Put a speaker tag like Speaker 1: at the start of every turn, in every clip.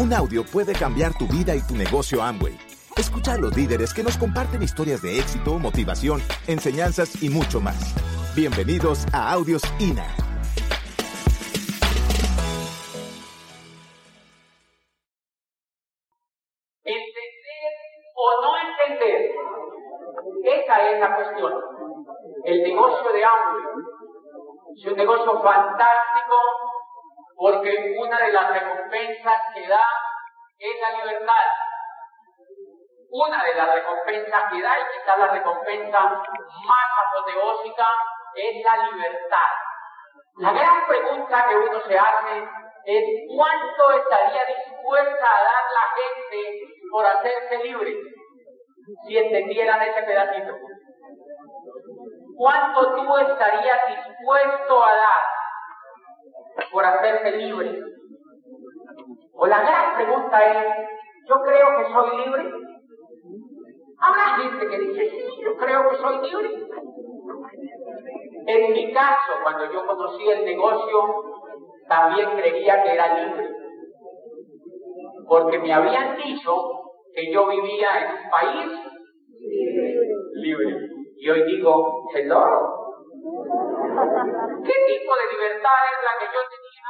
Speaker 1: Un audio puede cambiar tu vida y tu negocio Amway. Escucha a los líderes que nos comparten historias de éxito, motivación, enseñanzas y mucho más. Bienvenidos a Audios INA.
Speaker 2: Entender o no entender. Esa es la cuestión. El negocio de Amway es un negocio fantástico porque una de las recompensas que da es la libertad. Una de las recompensas que da, y quizás la recompensa más apoteósica, es la libertad. La gran pregunta que uno se hace es cuánto estaría dispuesta a dar la gente por hacerse libre si entendieran ese pedacito. ¿Cuánto tú estarías dispuesto a dar por hacerse libre? O la gran pregunta es, ¿yo creo que soy libre? Habrá gente que dice, sí, yo creo que soy libre. En mi caso, cuando yo conocí el negocio, también creía que era libre. Porque me habían dicho que yo vivía en un país libre. Y hoy digo, hello. ¿Qué tipo de libertad es la que yo tenía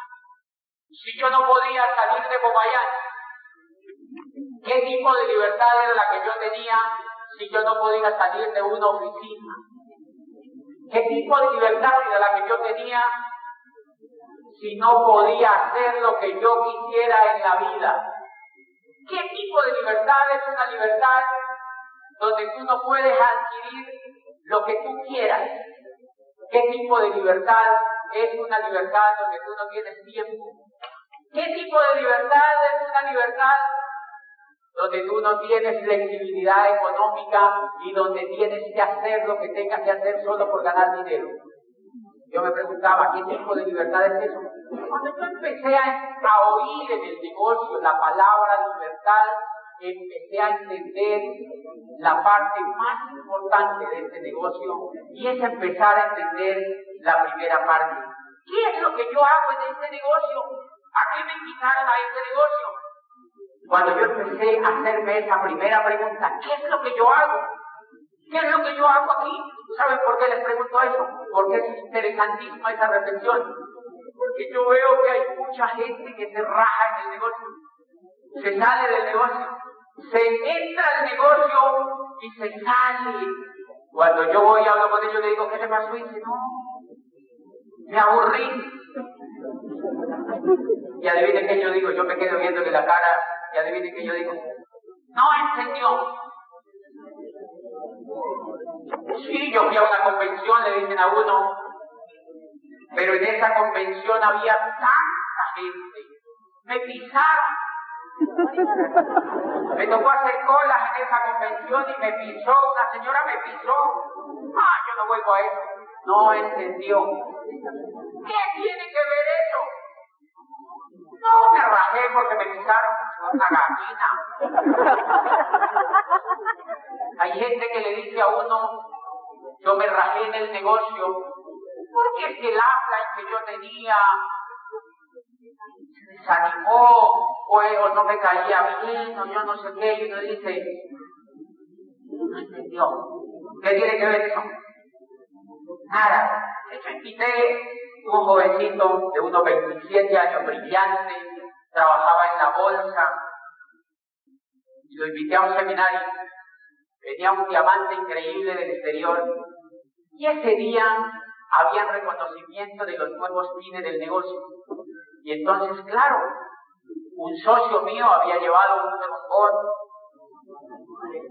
Speaker 2: si yo no podía salir de Popayán? ¿Qué tipo de libertad era la que yo tenía si yo no podía salir de una oficina? ¿Qué tipo de libertad era la que yo tenía si no podía hacer lo que yo quisiera en la vida? ¿Qué tipo de libertad es una libertad donde tú no puedes adquirir lo que tú quieras? ¿Qué tipo de libertad es una libertad donde tú no tienes tiempo? ¿Qué tipo de libertad es una libertad donde tú no tienes flexibilidad económica y donde tienes que hacer lo que tengas que hacer solo por ganar dinero. Yo me preguntaba, ¿qué tipo de libertad es eso? Cuando yo empecé a, a oír en el negocio la palabra libertad, empecé a entender la parte más importante de este negocio y es empezar a entender la primera parte. ¿Qué es lo que yo hago en este negocio? ¿A qué me invitaron a este negocio? Cuando yo empecé a hacerme esa primera pregunta, ¿qué es lo que yo hago? ¿Qué es lo que yo hago aquí? ¿Saben por qué les pregunto eso? Porque es interesantísima esa reflexión. Porque yo veo que hay mucha gente que se raja en el negocio, se sale del negocio, se entra al negocio y se sale. Cuando yo voy y hablo con ellos, le digo, ¿qué le pasó? Y dice, no, me aburrí. Y adivinen qué yo digo, yo me quedo viéndole la cara y adivinen qué yo digo, no entendió. Sí, yo fui a una convención, le dicen a uno, pero en esa convención había tanta gente, me pisaron. Me tocó hacer colas en esa convención y me pisó, una señora me pisó. Ah, yo no vuelvo a eso. No entendió. ¿Qué tiene que ver eso? No me rajé porque me pisaron una gallina. Hay gente que le dice a uno, yo me rajé en el negocio porque es que el habla que yo tenía desanimó o, o no me caía bien o yo no sé qué y uno dice, no entendió. ¿Qué tiene que ver eso? Nada. Yo invité un jovencito de unos 27 años, brillante, trabajaba en la bolsa, y lo invité a un seminario. Venía un diamante increíble del exterior, y ese día había reconocimiento de los nuevos fines del negocio. Y entonces, claro, un socio mío había llevado un trombón,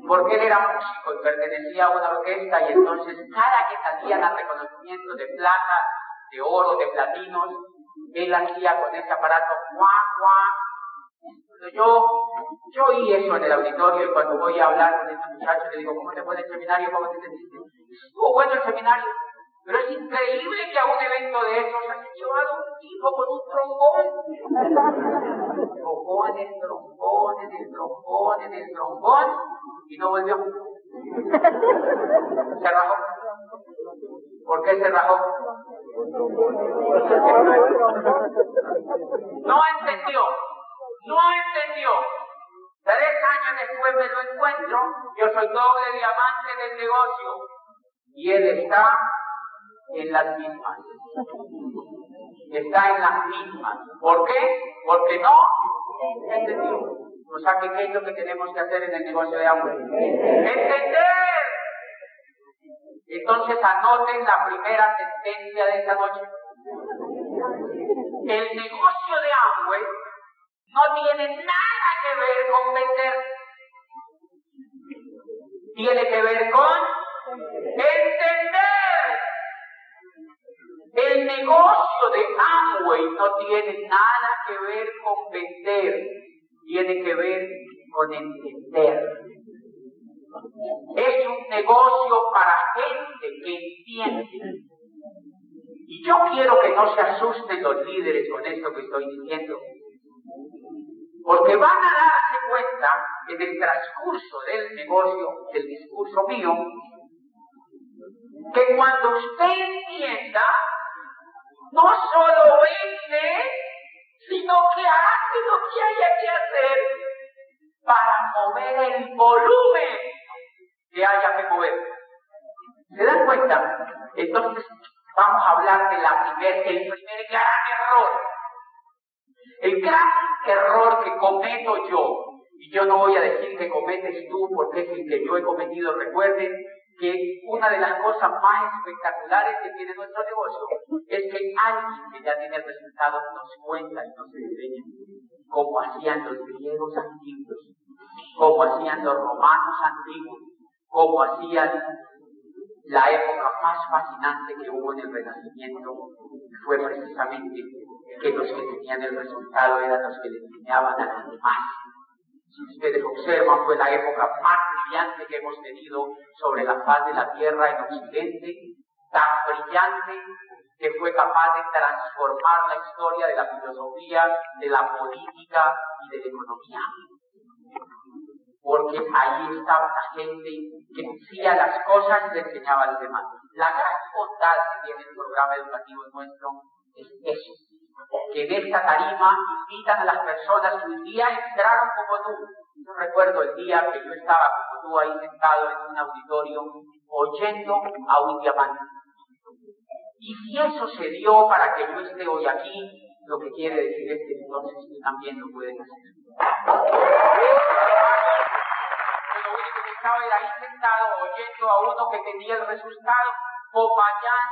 Speaker 2: porque él era músico y pertenecía a una orquesta, y entonces cada que salían a reconocimiento de plata, de oro, de platinos, él hacía con ese aparato guau, guau. Yo, yo oí eso en el auditorio y cuando voy a hablar con este muchacho le digo, ¿cómo te fue el seminario? ¿Cómo te sentiste? Estuvo bueno el seminario, pero es increíble que a un evento de esos haya llevado un tipo con un trombón. Trombón, el trombón, el trombón, el trombón, y no volvió. Se rajó. ¿Por qué se rajó? No entendió. No entendió. Tres años después me lo encuentro, yo soy doble diamante del negocio. Y él está en las mismas. Está en las mismas. ¿Por qué? Porque no entendió. O sea, ¿qué es lo que tenemos que hacer en el negocio de agua? ¡Entender! Entonces anoten la primera sentencia de esta noche. El negocio de Amway no tiene nada que ver con vender. Tiene que ver con entender. El negocio de Amway no tiene nada que ver con vender. Tiene que ver con entender. Es un negocio para gente que entiende. Y yo quiero que no se asusten los líderes con esto que estoy diciendo. Porque van a darse cuenta en el transcurso del negocio, del discurso mío, que cuando usted entienda, no solo vende, sino que hace lo que haya que hacer para mover el volumen que haya que mover. ¿Se dan cuenta? Entonces, vamos a hablar de la primer, primer gran error. El gran error que cometo yo, y yo no voy a decir que cometes tú porque es el que yo he cometido, recuerden que una de las cosas más espectaculares que tiene nuestro negocio es que alguien que ya tiene el resultado nos cuenta y nos enseña cómo hacían los griegos antiguos, cómo hacían los romanos antiguos, cómo hacían la época más fascinante que hubo en el Renacimiento fue precisamente que los que tenían el resultado eran los que le enseñaban a los demás. Si ustedes observan, fue la época más brillante que hemos tenido sobre la faz de la tierra en Occidente, tan brillante que fue capaz de transformar la historia de la filosofía, de la política y de la economía porque ahí estaba la gente que decía las cosas y le enseñaba a los demás. La gran bondad que tiene el programa educativo nuestro es eso, que en esta tarima invitan a las personas que un día entraron como tú. Yo recuerdo el día que yo estaba tú ahí sentado en un auditorio oyendo a un diamante. Y si eso se dio para que yo esté hoy aquí, lo que quiere decir es que entonces tú también lo puedes hacer. Estaba ahí sentado oyendo a uno que tenía el resultado, Popayán,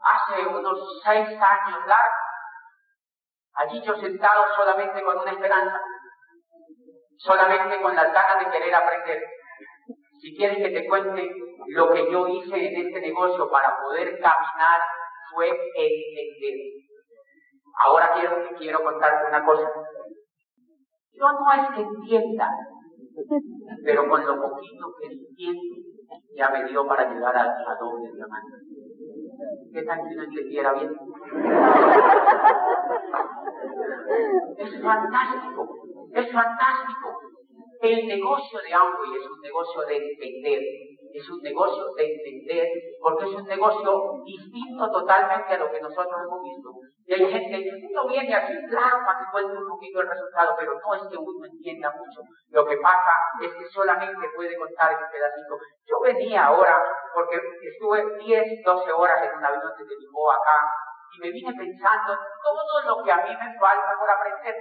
Speaker 2: hace unos seis años largos, allí yo sentado solamente con una esperanza, solamente con las ganas de querer aprender. Si quieres que te cuente lo que yo hice en este negocio para poder caminar, fue entender. Ahora quiero, quiero contarte una cosa. Yo no es que entienda, pero con lo poquito que entiendo, ya me dio para llegar a, a doble diamante. ¿Qué tal si no entendiera bien? Es fantástico, es fantástico. El negocio de Amway es un negocio de entender, es un negocio de entender, porque es un negocio distinto totalmente a lo que nosotros hemos visto. Y hay gente que uno viene aquí, claro, para que cuente un poquito el resultado, pero no es que uno entienda mucho. Lo que pasa es que solamente puede contar ese pedacito. Yo venía ahora, porque estuve 10, 12 horas en un avión desde Lisboa acá, y me vine pensando en todo lo que a mí me falta por aprender.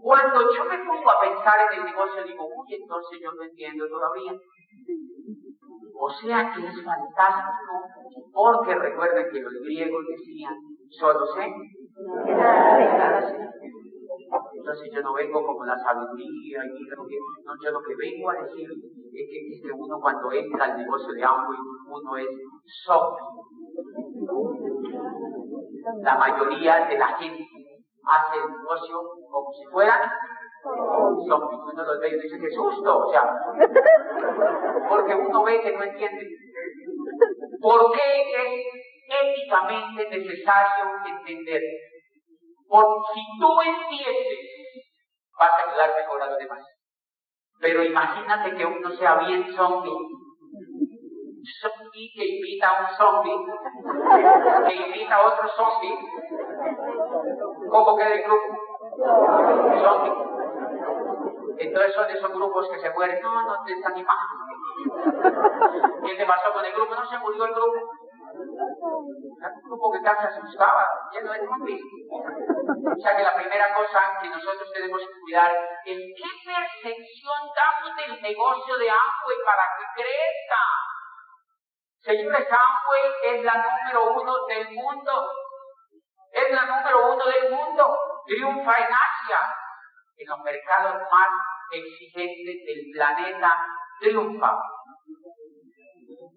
Speaker 2: Cuando yo me pongo a pensar en el negocio, digo, uy, entonces yo no entiendo todavía. O sea que es fantástico, porque recuerden que los griegos decían, solo sé, Entonces yo no vengo como la sabiduría, y no, yo lo que vengo a decir es que, uno cuando entra al negocio de Amway, uno es soft. La mayoría de la gente hace el negocio como si fueran zombies. Uno los ve y dice, qué susto, o sea, porque uno ve que no entiende. ¿Por qué es éticamente necesario entender? Porque si tú entiendes, vas a ayudar mejor a los demás. Pero imagínate que uno sea bien zombie. Zombie que invita a un zombie, que invita a otro zombie, ¿Cómo queda el grupo? Son entonces son esos grupos que se mueren. No, no te desanimamos. ¿Qué te pasó con el grupo? No se murió el grupo. Un grupo que casi asustaba, lleno de zombies. O sea que la primera cosa que nosotros tenemos que cuidar es qué percepción damos del negocio de Amway para que crezca. Señores, Amway es la número uno del mundo. Es la número uno del mundo. Triunfa en Asia, en los mercados más exigentes del planeta triunfa.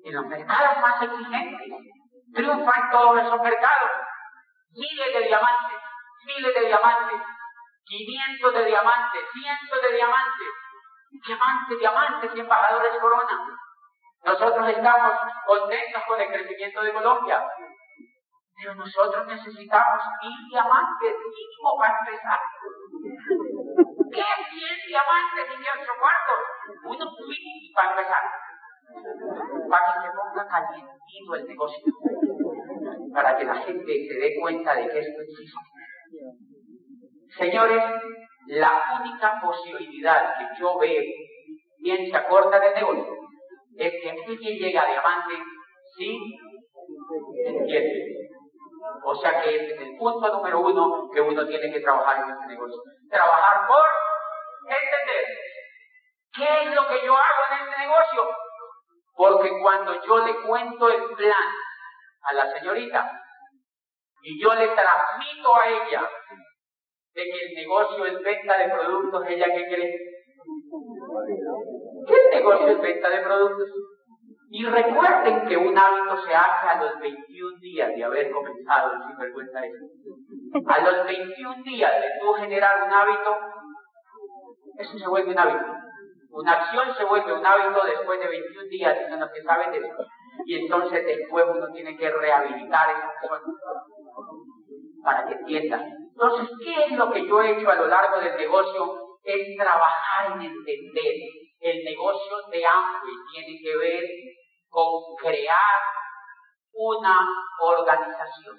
Speaker 2: En los mercados más exigentes triunfa en todos esos mercados. Miles de diamantes, miles de diamantes, 500 de diamantes, cientos de diamantes, diamantes, diamantes y embajadores corona. Nosotros estamos contentos con el crecimiento de Colombia, pero nosotros necesitamos mil diamantes mínimo para empezar. ¿Qué? 100 diamantes y 8 cuartos. Uno mínimo para empezar. Para que se ponga calientito el negocio. Para que la gente se dé cuenta de que esto existe. Señores, la única posibilidad que yo veo, bien se acorta del negocio, es que alguien llegue a diamante sin entiende. O sea que ese es el punto número uno que uno tiene que trabajar en este negocio. Trabajar por entender qué es lo que yo hago en este negocio. Porque cuando yo le cuento el plan a la señorita y yo le transmito a ella de que el negocio es venta de productos, ¿ella qué cree? ¿Qué negocio es venta de productos? Y recuerden que un hábito se hace a los 21 días de haber comenzado el sinvergüenza eso. A los 21 días de tú generar un hábito, eso se vuelve un hábito. Una acción se vuelve un hábito después de 21 días, en los que saben de eso. Y entonces después uno tiene que rehabilitar esa persona para que entienda. Entonces, ¿qué es lo que yo he hecho a lo largo del negocio? Es trabajar en entender. El negocio de Amway tiene que ver con crear una organización.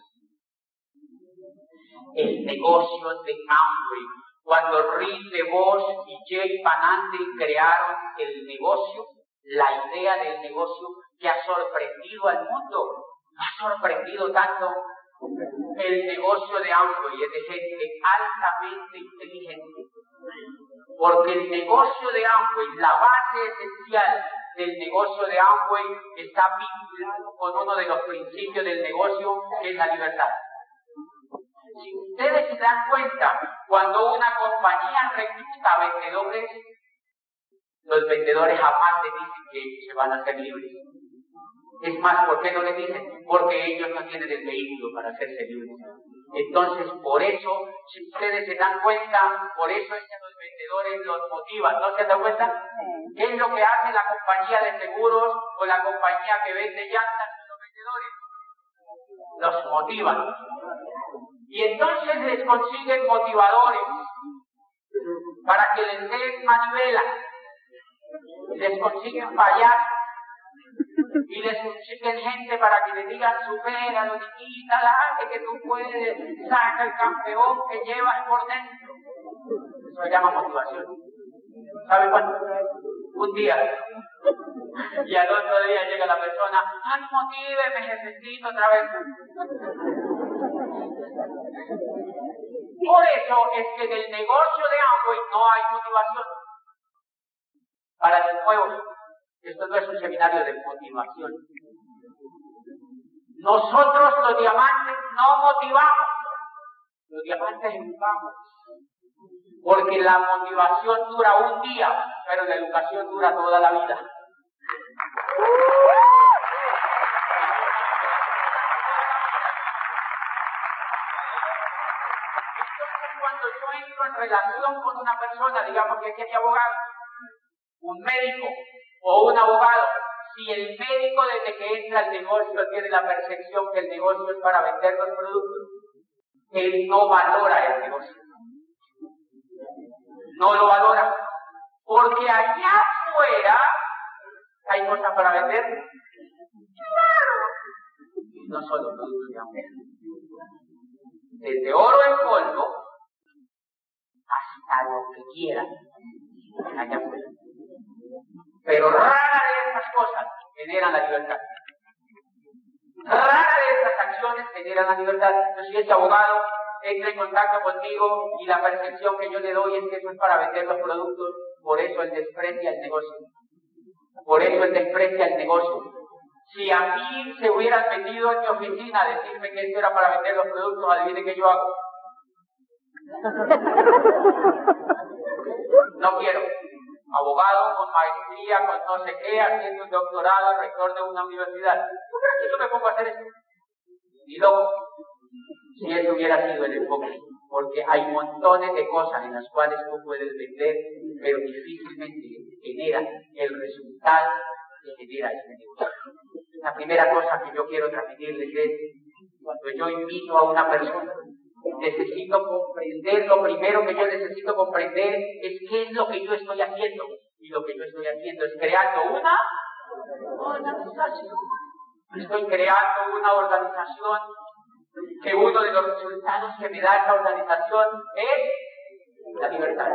Speaker 2: El negocio de Amway. Cuando Rick DeVos y Jay Panande crearon el negocio, la idea del negocio que ha sorprendido al mundo, ha sorprendido tanto el negocio de Amway es de gente altamente inteligente. Porque el negocio de Amway, la base esencial del negocio de Amway está vinculado con uno de los principios del negocio, que es la libertad. Si ustedes se dan cuenta, cuando una compañía recluta vendedores, los vendedores jamás le dicen que se van a hacer libres. Es más, ¿por qué no le dicen? Porque ellos no tienen el vehículo para hacerse libres. Entonces, por eso, si ustedes se dan cuenta, por eso es que los vendedores los motivan. ¿No se dan cuenta? ¿Qué es lo que hace la compañía de seguros o la compañía que vende llantas con los vendedores? Los motivan. Y entonces les consiguen motivadores para que les den manivela. Les consiguen fallar y les consiguen gente para que le digan supera, lo quita, dale que tú puedes, saca el campeón que llevas por dentro. Eso se llama motivación. ¿Sabe cuándo? Un día. Y al otro día llega la persona, ay, motíveme, necesito otra vez. Por eso es que en el negocio de Amway no hay motivación. Para los nuevos, esto no es un seminario de motivación. Nosotros los diamantes no motivamos, los diamantes educamos. Porque la motivación dura un día, pero la educación dura toda la vida. Cuando yo entro en relación con una persona, digamos que es mi abogado, un médico o un abogado, si el médico desde que entra al negocio tiene la percepción que el negocio es para vender los productos, él no valora el negocio. No lo valora. Porque allá afuera hay cosas para vender. Claro. No solo productos de desde oro en polvo hasta lo que quieran allá afuera. Pero rara de estas cosas generan la libertad. Rara de estas acciones generan la libertad. Yo si este abogado entra en contacto conmigo y la percepción que yo le doy es que eso es para vender los productos, por eso él desprecia el negocio. Por eso él desprecia el negocio. Si a mí se hubieran metido en mi oficina a decirme que esto era para vender los productos, adivine qué yo hago. No quiero. Abogado con maestría, con no sé qué, haciendo un doctorado, rector de una universidad. ¿Tú crees que yo me pongo a hacer eso? Ni loco. Si eso hubiera sido el enfoque. Porque hay montones de cosas en las cuales tú puedes vender, pero difícilmente generan el resultado que genera ese negocio. La primera cosa que yo quiero transmitirles es, cuando yo invito a una persona necesito comprender, lo primero que yo necesito comprender es qué es lo que yo estoy haciendo. Y lo que yo estoy haciendo es creando una organización. Estoy creando una organización que uno de los resultados que me da esa organización es la libertad.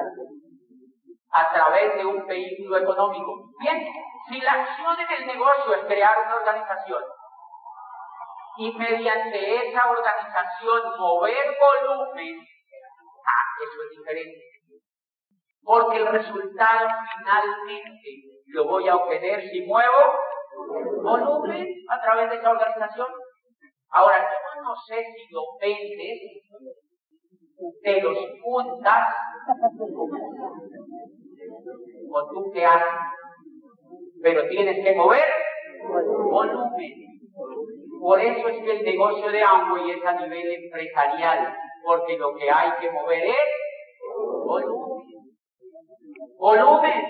Speaker 2: A través de un vehículo económico. Bien, si la acción en el negocio es crear una organización, y mediante esa organización mover volumen, ah, eso es diferente. Porque el resultado finalmente lo voy a obtener si muevo volumen a través de esa organización. Ahora, yo no sé si lo vendes, te los juntas, o tú qué haces, pero tienes que mover volumen. Por eso es que el negocio de Amway es a nivel empresarial, porque lo que hay que mover es volumen. Volumen.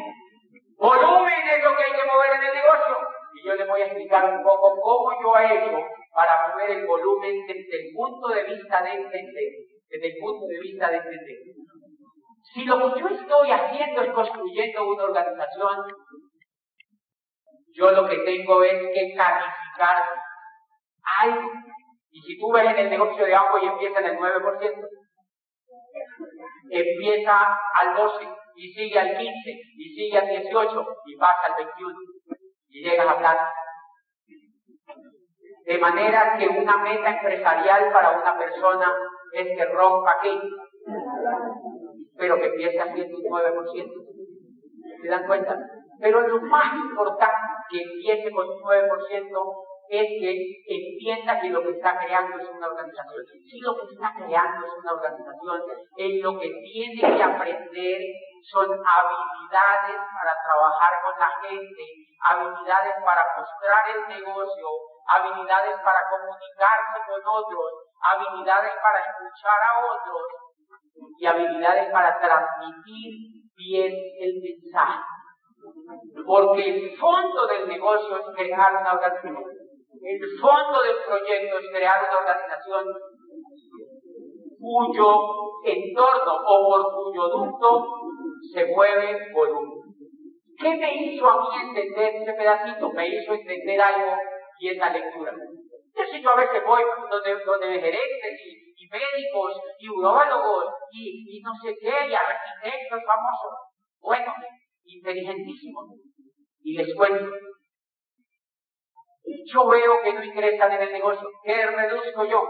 Speaker 2: Volumen es lo que hay que mover en el negocio. Y yo les voy a explicar un poco cómo yo he hecho para mover el volumen desde el punto de vista de entender. Desde el punto de vista de entender. Si lo que yo estoy haciendo es construyendo una organización, yo lo que tengo es que calificar Y si tú ves en el negocio de agua y empieza en el 9%, empieza al 12 y sigue al 15 y sigue al 18 y pasa al 21 y llegas a plata. De manera que una meta empresarial para una persona es que rompa aquí, pero que empiece haciendo un 9%. ¿Se dan cuenta? Pero lo más importante que empiece con un 9% es que entienda que lo que está creando es una organización. Si lo que está creando es una organización, él lo que tiene que aprender son habilidades para trabajar con la gente, habilidades para mostrar el negocio, habilidades para comunicarse con otros, habilidades para escuchar a otros y habilidades para transmitir bien el mensaje. Porque el fondo del negocio es crear una organización. El fondo del proyecto es crear una organización cuyo entorno o por cuyo ducto se mueve volumen. ¿Qué me hizo a mí entender ese pedacito? Me hizo entender algo y esa lectura. Si yo a veces voy donde, donde gerentes y, médicos y urólogos y no sé qué, y arquitectos famosos, bueno, inteligentísimos, y les cuento, yo veo que no ingresan en el negocio. ¿Qué reduzco yo?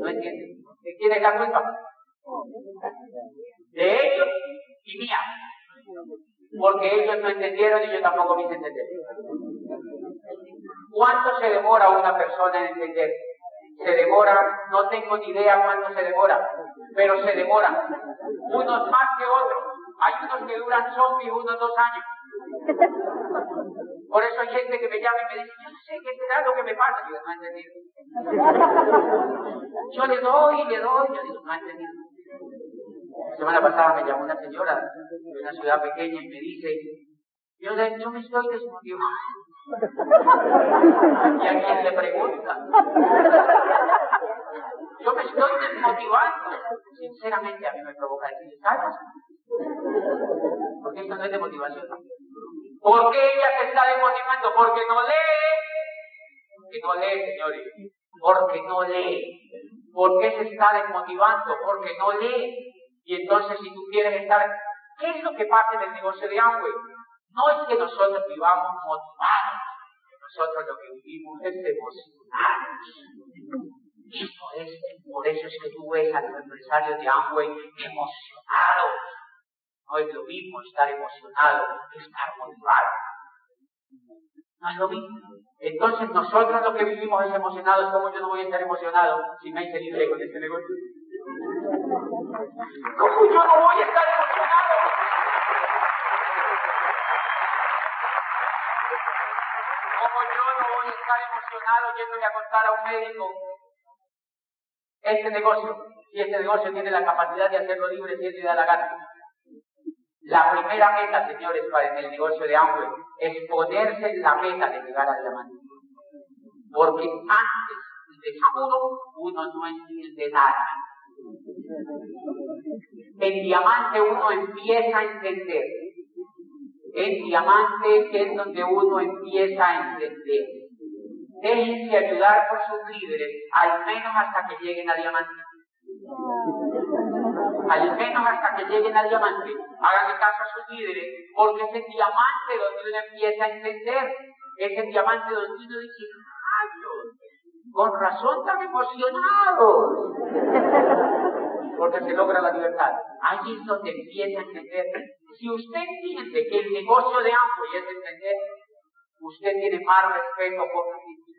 Speaker 2: No entienden. ¿De quién es la culpa? De ellos y mía. Porque ellos no entendieron y yo tampoco me hice entender. ¿Cuánto se demora una persona en entender? Se demora, no tengo ni idea cuánto se demora, pero se demora. Unos más que otros. Hay unos que duran zombies unos dos años. Por eso hay gente que me llama y me dice, yo no sé qué será lo que me pasa. Yo no he entendido. Yo le doy, le doy, yo digo, no he entendido. La semana pasada me llamó una señora de una ciudad pequeña y me dice, yo, yo me estoy desmotivando. ¿Y a quién le pregunta? Yo me estoy desmotivando. Sinceramente a mí me provoca decir, ¿sabes? Porque esto no es de motivación. ¿Por qué ella se está desmotivando? Porque no lee. Porque no lee, señores. Porque no lee. ¿Por qué se está desmotivando? Porque no lee. Y entonces si tú quieres estar, ¿qué es lo que pasa en el negocio de Amway? No es que nosotros vivamos motivados, nosotros lo que vivimos es emocionados. Y por eso, es que tú ves a los empresarios de Amway emocionados. No es lo mismo estar emocionado que estar motivado. No es lo mismo. Entonces nosotros lo que vivimos es emocionados. ¿Cómo yo no voy a estar emocionado si me hice libre con este negocio? ¿Cómo yo no voy a estar emocionado? ¿Cómo yo no voy a estar emocionado yéndole a contar a un médico este negocio? Si este negocio tiene la capacidad de hacerlo libre si él le da la gana. La primera meta, señores, para en el negocio de Amway es ponerse la meta de llegar al diamante. Porque antes de todo uno no entiende nada. En diamante uno empieza a entender. En diamante es donde uno empieza a entender. Déjense ayudar por sus líderes, al menos hasta que lleguen a diamante al menos hasta que lleguen al diamante, háganle caso a sus líderes, porque es el diamante donde uno empieza a entender, es el diamante donde uno dice, con razón tan emocionados, porque se logra la libertad. Allí es donde empieza a entender. Si usted entiende que el negocio de ambos es entender, usted tiene más respeto por la gente.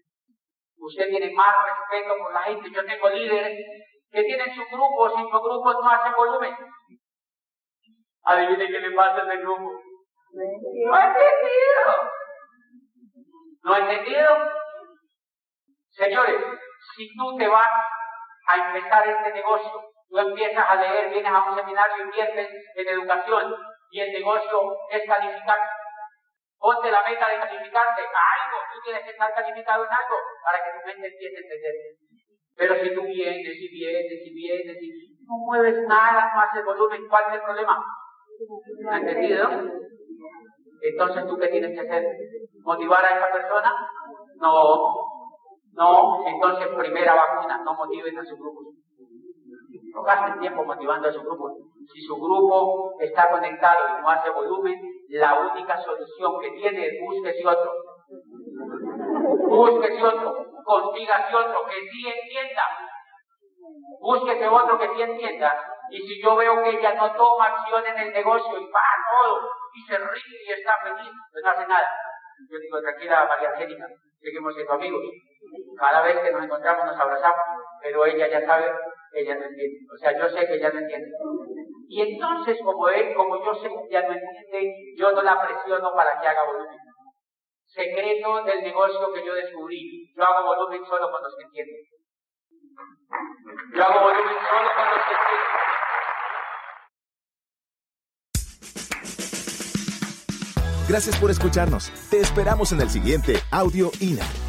Speaker 2: Usted tiene más respeto por la gente. Yo tengo líderes que tienen su grupo, si su grupo no hace volumen. Adivine qué le pasa en el grupo. No ha entendido. ¿No ha entendido? Señores, si tú te vas a empezar este negocio, tú empiezas a leer, vienes a un seminario, inviertes en educación y el negocio es calificar. Ponte la meta de calificarte a algo, tú tienes que estar calificado en algo para que tu mente empiece a entender. Pero si tú vienes y vienes y vienes y no mueves nada, no haces volumen, ¿cuál es el problema? ¿Ha entendido? Entonces, ¿tú qué tienes que hacer? ¿Motivar a esa persona? No, no, entonces primera vacuna, no motiven a su grupo. No gasten tiempo motivando a su grupo. Si su grupo está conectado y no hace volumen, la única solución que tiene es búsquese otro. Búsquese otro consígase otro que sí entienda. Búsquese otro que sí entienda. Y si yo veo que ella no toma acción en el negocio y va todo y se ríe y está feliz, pues no hace nada. Yo digo, tranquila María Angélica, seguimos siendo amigos. Cada vez que nos encontramos nos abrazamos, pero ella ya sabe, ella no entiende. O sea, yo sé que ella no entiende. Y entonces, como él, como yo sé que ella no entiende, yo no la presiono para que haga volumen secreto del negocio que yo descubrí. Yo hago volumen solo cuando se entiende. Yo hago volumen solo cuando se
Speaker 1: entiende. Gracias por escucharnos. Te esperamos en el siguiente Audio INA.